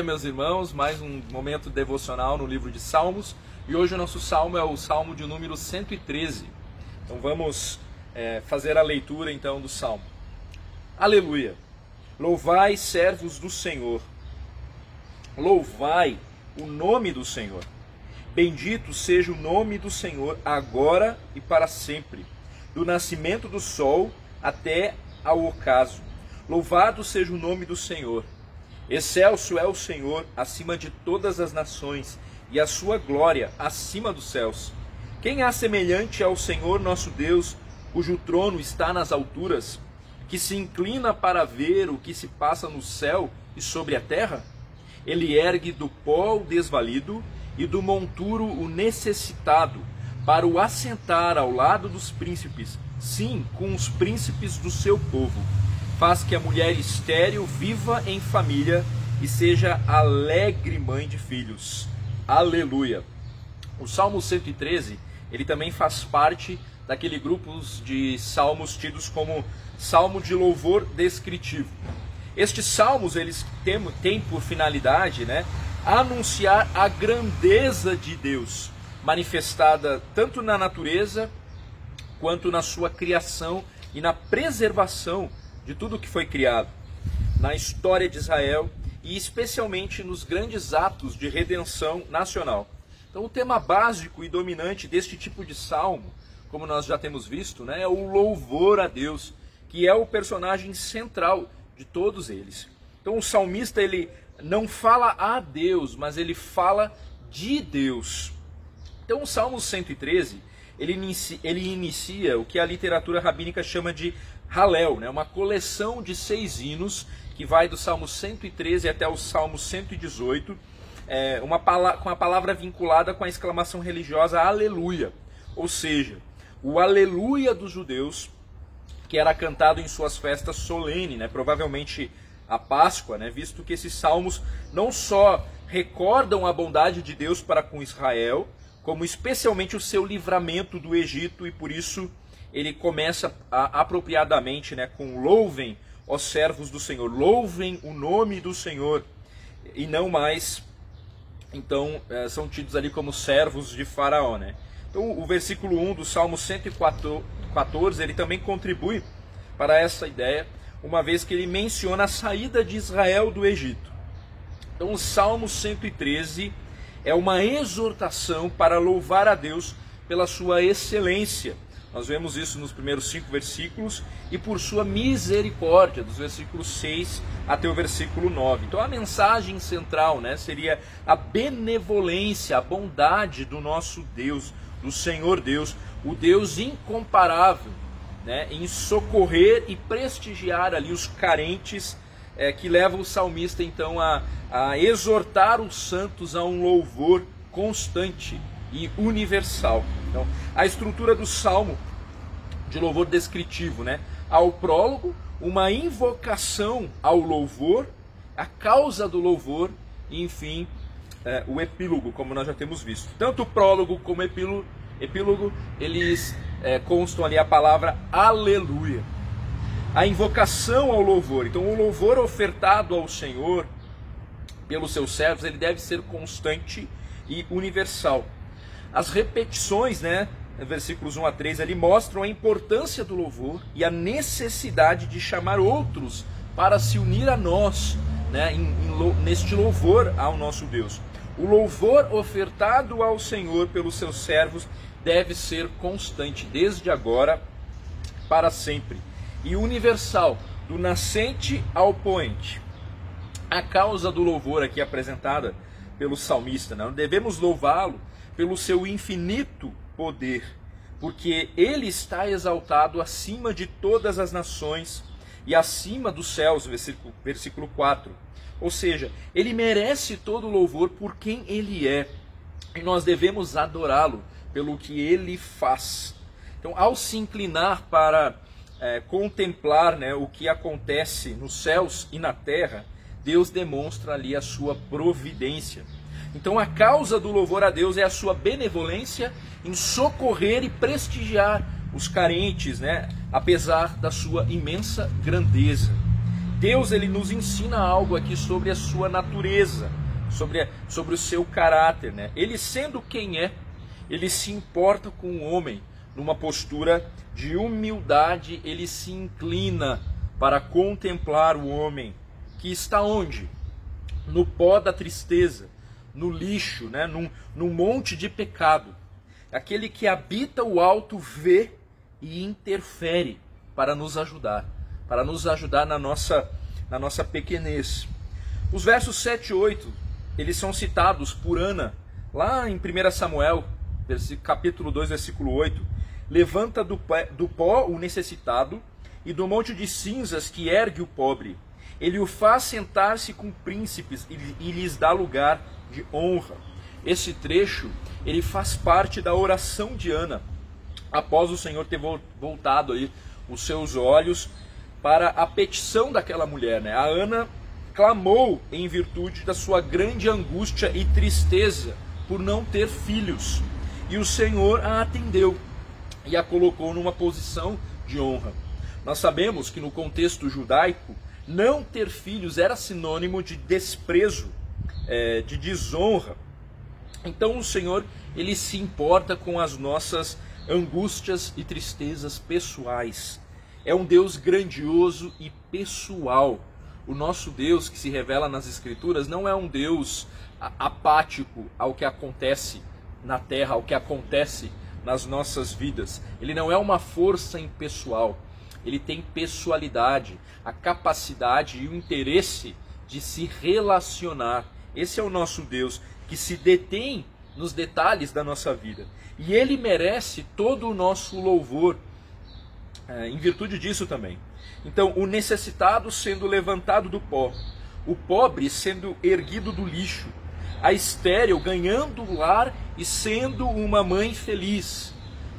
dia, meus irmãos. Mais um momento devocional no livro de Salmos. E hoje o nosso salmo é o salmo de número 113. Então vamos é, fazer a leitura então do salmo. Aleluia! Louvai, servos do Senhor. Louvai o nome do Senhor. Bendito seja o nome do Senhor agora e para sempre, do nascimento do sol até ao ocaso. Louvado seja o nome do Senhor. Excelso é o Senhor acima de todas as nações, e a sua glória acima dos céus. Quem há semelhante ao Senhor nosso Deus, cujo trono está nas alturas, que se inclina para ver o que se passa no céu e sobre a terra? Ele ergue do pó o desvalido e do monturo o necessitado, para o assentar ao lado dos príncipes, sim, com os príncipes do seu povo faz que a mulher estéril viva em família e seja alegre mãe de filhos. Aleluia. O Salmo 113, ele também faz parte daquele grupo de salmos tidos como salmo de louvor descritivo. Estes salmos, eles têm, têm por finalidade, né, anunciar a grandeza de Deus, manifestada tanto na natureza quanto na sua criação e na preservação de tudo que foi criado na história de Israel e especialmente nos grandes atos de redenção nacional. Então, o tema básico e dominante deste tipo de salmo, como nós já temos visto, né, é o louvor a Deus, que é o personagem central de todos eles. Então, o salmista ele não fala a Deus, mas ele fala de Deus. Então, o Salmo 113 ele inicia, ele inicia o que a literatura rabínica chama de Halel, né? uma coleção de seis hinos que vai do Salmo 113 até o Salmo 118, é, uma com a palavra vinculada com a exclamação religiosa Aleluia. Ou seja, o Aleluia dos judeus, que era cantado em suas festas solenes, né? provavelmente a Páscoa, né? visto que esses salmos não só recordam a bondade de Deus para com Israel, como especialmente o seu livramento do Egito e por isso ele começa a, apropriadamente né, com louvem os servos do Senhor, louvem o nome do Senhor, e não mais, então, é, são tidos ali como servos de Faraó. Né? Então, o versículo 1 do Salmo 114, ele também contribui para essa ideia, uma vez que ele menciona a saída de Israel do Egito. Então, o Salmo 113 é uma exortação para louvar a Deus pela sua excelência nós vemos isso nos primeiros cinco versículos e por sua misericórdia, dos versículos 6 até o versículo 9. Então a mensagem central né, seria a benevolência, a bondade do nosso Deus, do Senhor Deus, o Deus incomparável, né, em socorrer e prestigiar ali os carentes, é, que leva o salmista então a, a exortar os santos a um louvor constante e universal. Então, a estrutura do salmo de louvor descritivo, né? Ao prólogo, uma invocação ao louvor, a causa do louvor e, enfim, é, o epílogo, como nós já temos visto. Tanto o prólogo como o epílogo, epílogo eles é, constam ali a palavra aleluia. A invocação ao louvor. Então, o louvor ofertado ao Senhor pelos seus servos, ele deve ser constante e universal. As repetições, né, versículos 1 a 3 ali mostram a importância do louvor e a necessidade de chamar outros para se unir a nós, né, em, em, neste louvor ao nosso Deus. O louvor ofertado ao Senhor pelos seus servos deve ser constante, desde agora para sempre, e universal, do nascente ao poente. A causa do louvor aqui apresentada pelo salmista, né? devemos louvá-lo pelo seu infinito poder, porque ele está exaltado acima de todas as nações e acima dos céus, versículo, versículo 4. Ou seja, ele merece todo louvor por quem ele é, e nós devemos adorá-lo pelo que ele faz. Então, ao se inclinar para é, contemplar né, o que acontece nos céus e na terra, Deus demonstra ali a sua providência. Então a causa do louvor a Deus é a sua benevolência em socorrer e prestigiar os carentes, né? apesar da sua imensa grandeza. Deus ele nos ensina algo aqui sobre a sua natureza, sobre, sobre o seu caráter. Né? Ele sendo quem é, ele se importa com o homem numa postura de humildade, ele se inclina para contemplar o homem que está onde? No pó da tristeza, no lixo, né? num, num monte de pecado. Aquele que habita o alto vê e interfere para nos ajudar, para nos ajudar na nossa, na nossa pequenez. Os versos 7 e 8, eles são citados por Ana, lá em 1 Samuel, capítulo 2, versículo 8. Levanta do, do pó o necessitado e do monte de cinzas que ergue o pobre. Ele o faz sentar-se com príncipes e, lhes dá lugar de honra. Esse trecho, ele faz parte da oração de Ana, após o Senhor ter voltado aí os seus olhos para a petição daquela mulher. Né? A Ana clamou em virtude da sua grande angústia e tristeza por não ter filhos. E o Senhor a atendeu e a colocou numa posição de honra. Nós sabemos que no contexto judaico, não ter filhos era sinônimo de desprezo, é, de desonra. Então o Senhor ele se importa com as nossas angústias e tristezas pessoais. É um Deus grandioso e pessoal. O nosso Deus que se revela nas Escrituras não é um Deus apático ao que acontece na terra, ao que acontece nas nossas vidas. Ele não é uma força impessoal. Ele tem pessoalidade, a capacidade e o interesse de se relacionar. Esse é o nosso Deus que se detém nos detalhes da nossa vida. E ele merece todo o nosso louvor é, em virtude disso também. Então, o necessitado sendo levantado do pó, o pobre sendo erguido do lixo, a estéril ganhando o lar e sendo uma mãe feliz.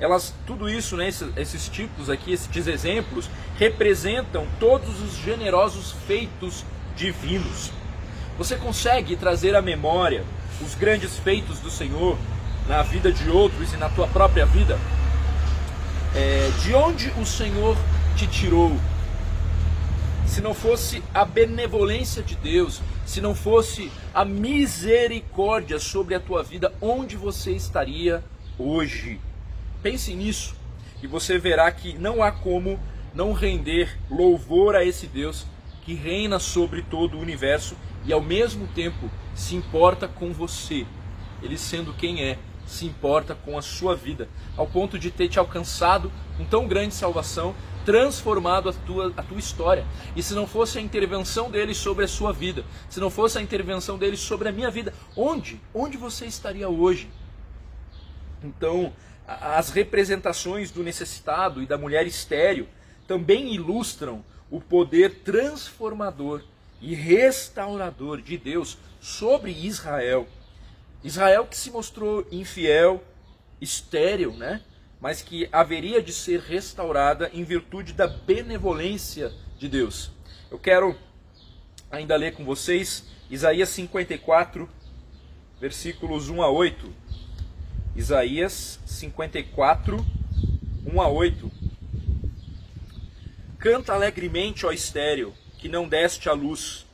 Elas, tudo isso, né, esses, esses tipos aqui, esses exemplos, representam todos os generosos feitos divinos. Você consegue trazer à memória os grandes feitos do Senhor na vida de outros e na tua própria vida? É, de onde o Senhor te tirou? Se não fosse a benevolência de Deus, se não fosse a misericórdia sobre a tua vida, onde você estaria hoje? Pense nisso e você verá que não há como não render louvor a esse Deus que reina sobre todo o universo e ao mesmo tempo se importa com você. Ele sendo quem é, se importa com a sua vida, ao ponto de ter te alcançado com tão grande salvação, transformado a tua, a tua história. E se não fosse a intervenção dele sobre a sua vida, se não fosse a intervenção dele sobre a minha vida, onde? Onde você estaria hoje? Então, as representações do necessitado e da mulher estéril também ilustram o poder transformador e restaurador de Deus sobre Israel. Israel que se mostrou infiel, estéril, né? mas que haveria de ser restaurada em virtude da benevolência de Deus. Eu quero ainda ler com vocês Isaías 54, versículos 1 a 8. Isaías 54, 1 a 8. Canta alegremente, ó estéreo, que não deste a luz.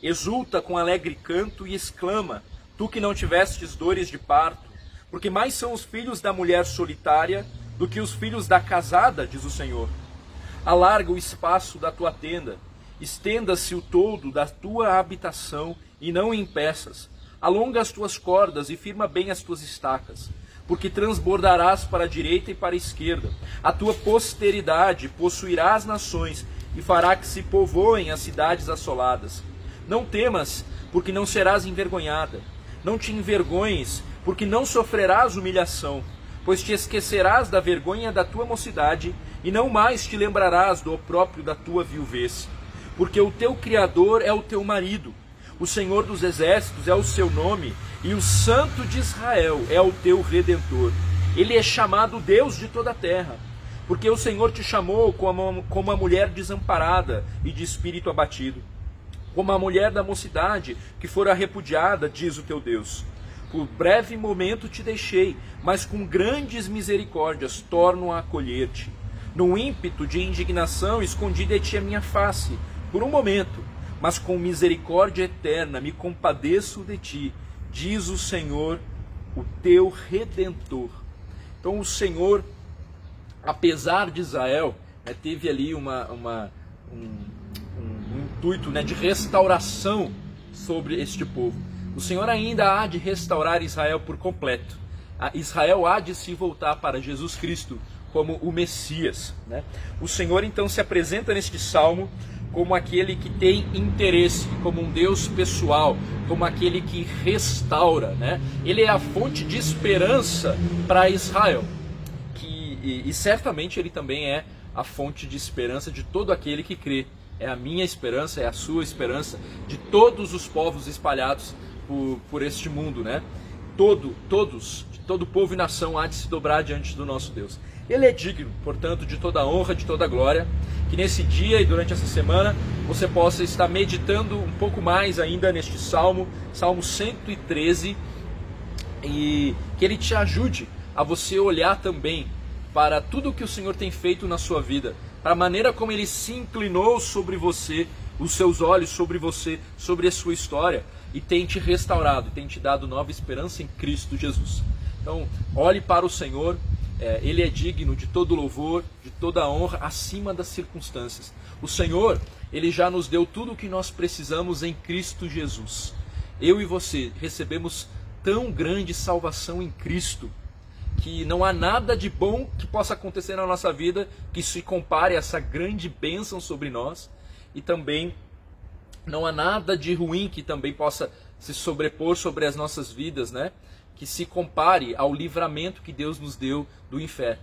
Exulta com alegre canto e exclama: Tu que não tivestes dores de parto, porque mais são os filhos da mulher solitária do que os filhos da casada, diz o Senhor. Alarga o espaço da tua tenda, estenda-se o todo da tua habitação e não impeças. Alonga as tuas cordas e firma bem as tuas estacas, porque transbordarás para a direita e para a esquerda. A tua posteridade possuirá as nações e fará que se povoem as cidades assoladas. Não temas, porque não serás envergonhada. Não te envergonhes, porque não sofrerás humilhação, pois te esquecerás da vergonha da tua mocidade e não mais te lembrarás do opróprio da tua viuvez. Porque o teu Criador é o teu marido, o Senhor dos exércitos é o seu nome, e o Santo de Israel é o teu redentor. Ele é chamado Deus de toda a terra porque o Senhor te chamou como, como a mulher desamparada e de espírito abatido, como a mulher da mocidade que fora repudiada, diz o teu Deus. Por breve momento te deixei, mas com grandes misericórdias torno a acolher-te. No ímpeto de indignação escondi de ti a minha face, por um momento, mas com misericórdia eterna me compadeço de ti, diz o Senhor, o teu redentor. Então o Senhor, apesar de Israel, né, teve ali uma, uma um, um, intuito né, de restauração sobre este povo. O Senhor ainda há de restaurar Israel por completo. Israel há de se voltar para Jesus Cristo como o Messias. Né? O Senhor então se apresenta neste salmo como aquele que tem interesse, como um Deus pessoal, como aquele que restaura. Né? Ele é a fonte de esperança para Israel. Que, e, e certamente ele também é a fonte de esperança de todo aquele que crê. É a minha esperança, é a sua esperança, de todos os povos espalhados por, por este mundo. Né? Todo, todos, todo povo e nação há de se dobrar diante do nosso Deus. Ele é digno, portanto, de toda honra, de toda glória. Que nesse dia e durante essa semana você possa estar meditando um pouco mais ainda neste salmo, Salmo 113, e que ele te ajude a você olhar também para tudo o que o Senhor tem feito na sua vida, para a maneira como ele se inclinou sobre você, os seus olhos sobre você, sobre a sua história, e tem te restaurado, tem te dado nova esperança em Cristo Jesus. Então, olhe para o Senhor, é, ele é digno de todo louvor, de toda honra, acima das circunstâncias. O Senhor, ele já nos deu tudo o que nós precisamos em Cristo Jesus. Eu e você recebemos tão grande salvação em Cristo que não há nada de bom que possa acontecer na nossa vida que se compare a essa grande bênção sobre nós e também não há nada de ruim que também possa se sobrepor sobre as nossas vidas, né? Que se compare ao livramento que Deus nos deu do inferno.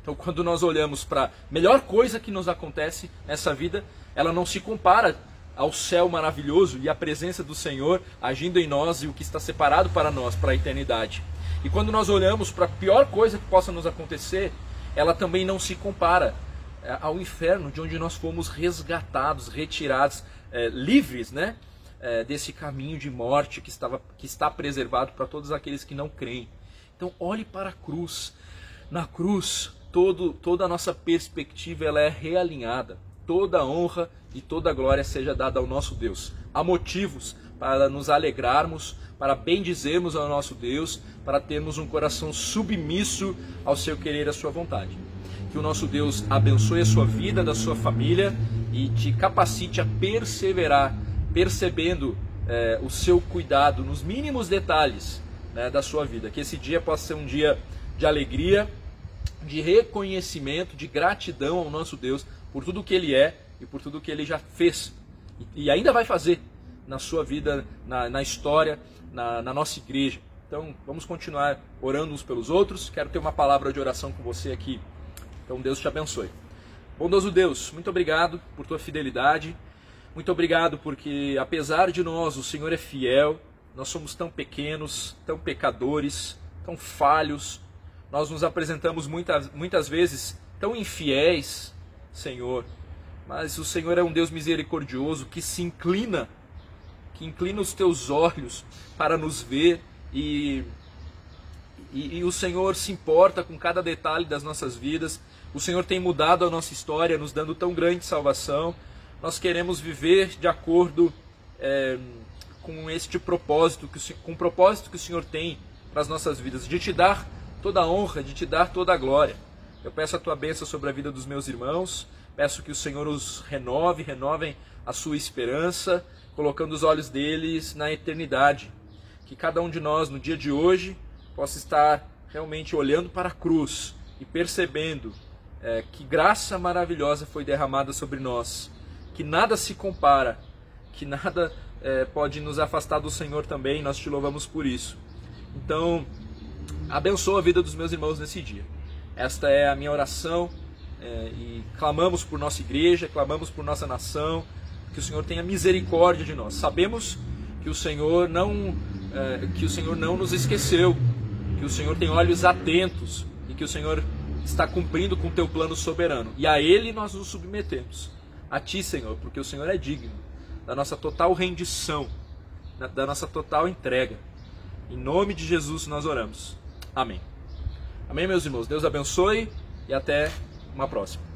Então, quando nós olhamos para a melhor coisa que nos acontece nessa vida, ela não se compara ao céu maravilhoso e à presença do Senhor agindo em nós e o que está separado para nós para a eternidade. E quando nós olhamos para a pior coisa que possa nos acontecer, ela também não se compara é, ao inferno, de onde nós fomos resgatados, retirados, é, livres, né? É, desse caminho de morte que, estava, que está preservado para todos aqueles que não creem. Então olhe para a cruz. Na cruz, todo, toda a nossa perspectiva ela é realinhada. Toda a honra e toda a glória seja dada ao nosso Deus. Há motivos para nos alegrarmos, para bendizermos ao nosso Deus, para termos um coração submisso ao seu querer à sua vontade. Que o nosso Deus abençoe a sua vida, da sua família e te capacite a perseverar percebendo é, o seu cuidado nos mínimos detalhes né, da sua vida. Que esse dia possa ser um dia de alegria, de reconhecimento, de gratidão ao nosso Deus por tudo que Ele é e por tudo que Ele já fez e, ainda vai fazer na sua vida, na, na história, na, na nossa igreja. Então vamos continuar orando uns pelos outros. Quero ter uma palavra de oração com você aqui. Então Deus te abençoe. Bondoso Deus, muito obrigado por tua fidelidade. Muito obrigado porque, apesar de nós, o Senhor é fiel, nós somos tão pequenos, tão pecadores, tão falhos, nós nos apresentamos muitas, muitas vezes tão infiéis, Senhor, mas o Senhor é um Deus misericordioso que se inclina, que inclina os teus olhos para nos ver e, e, e o Senhor se importa com cada detalhe das nossas vidas. O Senhor tem mudado a nossa história, nos dando tão grande salvação nós queremos viver de acordo é, com este propósito, que, com o propósito que o Senhor tem para as nossas vidas, de te dar toda a honra, de te dar toda a glória. Eu peço a tua bênção sobre a vida dos meus irmãos, peço que o Senhor os renove, renovem a sua esperança, colocando os olhos deles na eternidade. Que cada um de nós, no dia de hoje, possa estar realmente olhando para a cruz e percebendo é, que graça maravilhosa foi derramada sobre nós que nada se compara, que nada é, pode nos afastar do Senhor também, nós te louvamos por isso. Então, abençoa a vida dos meus irmãos nesse dia. Esta é a minha oração é, e clamamos por nossa igreja, clamamos por nossa nação, que o Senhor tenha misericórdia de nós. Sabemos que o Senhor não é, que o Senhor não nos esqueceu, que o Senhor tem olhos atentos e que o Senhor está cumprindo com o teu plano soberano. E a Ele nós nos submetemos a Ti, Senhor, porque o Senhor é digno da nossa total rendição, da nossa total entrega. Em nome de Jesus nós oramos. Amém. Amém, meus irmãos. Deus abençoe e até uma próxima.